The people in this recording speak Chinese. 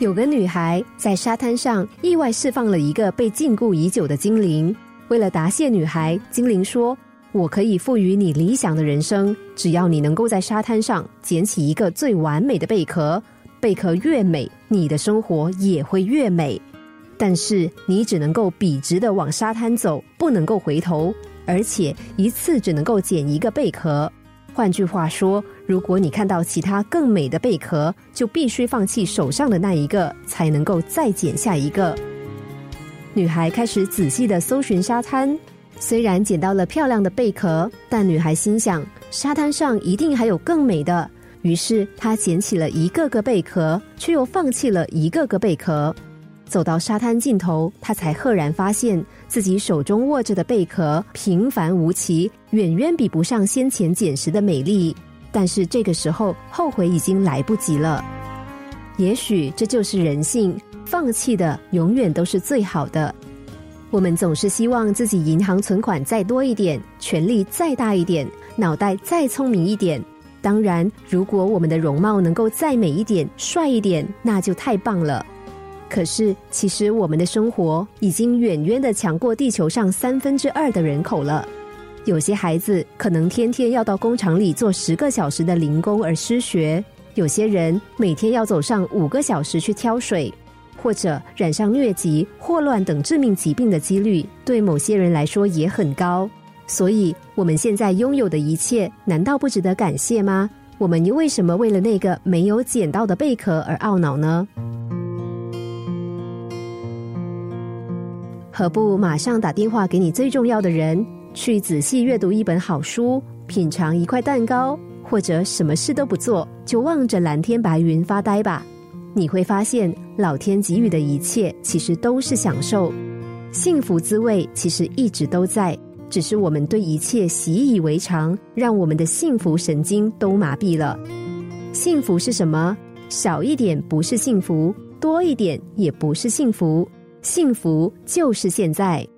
有个女孩在沙滩上意外释放了一个被禁锢已久的精灵。为了答谢女孩，精灵说：“我可以赋予你理想的人生，只要你能够在沙滩上捡起一个最完美的贝壳。贝壳越美，你的生活也会越美。但是你只能够笔直的往沙滩走，不能够回头，而且一次只能够捡一个贝壳。换句话说。”如果你看到其他更美的贝壳，就必须放弃手上的那一个，才能够再捡下一个。女孩开始仔细的搜寻沙滩，虽然捡到了漂亮的贝壳，但女孩心想沙滩上一定还有更美的，于是她捡起了一个个贝壳，却又放弃了一个个贝壳。走到沙滩尽头，他才赫然发现自己手中握着的贝壳平凡无奇，远远比不上先前捡拾的美丽。但是这个时候后悔已经来不及了。也许这就是人性，放弃的永远都是最好的。我们总是希望自己银行存款再多一点，权力再大一点，脑袋再聪明一点。当然，如果我们的容貌能够再美一点、帅一点，那就太棒了。可是，其实我们的生活已经远远的强过地球上三分之二的人口了。有些孩子可能天天要到工厂里做十个小时的零工而失学，有些人每天要走上五个小时去挑水，或者染上疟疾、霍乱等致命疾病的几率，对某些人来说也很高。所以，我们现在拥有的一切，难道不值得感谢吗？我们又为什么为了那个没有捡到的贝壳而懊恼呢？何不马上打电话给你最重要的人？去仔细阅读一本好书，品尝一块蛋糕，或者什么事都不做，就望着蓝天白云发呆吧。你会发现，老天给予的一切其实都是享受，幸福滋味其实一直都在，只是我们对一切习以为常，让我们的幸福神经都麻痹了。幸福是什么？少一点不是幸福，多一点也不是幸福，幸福就是现在。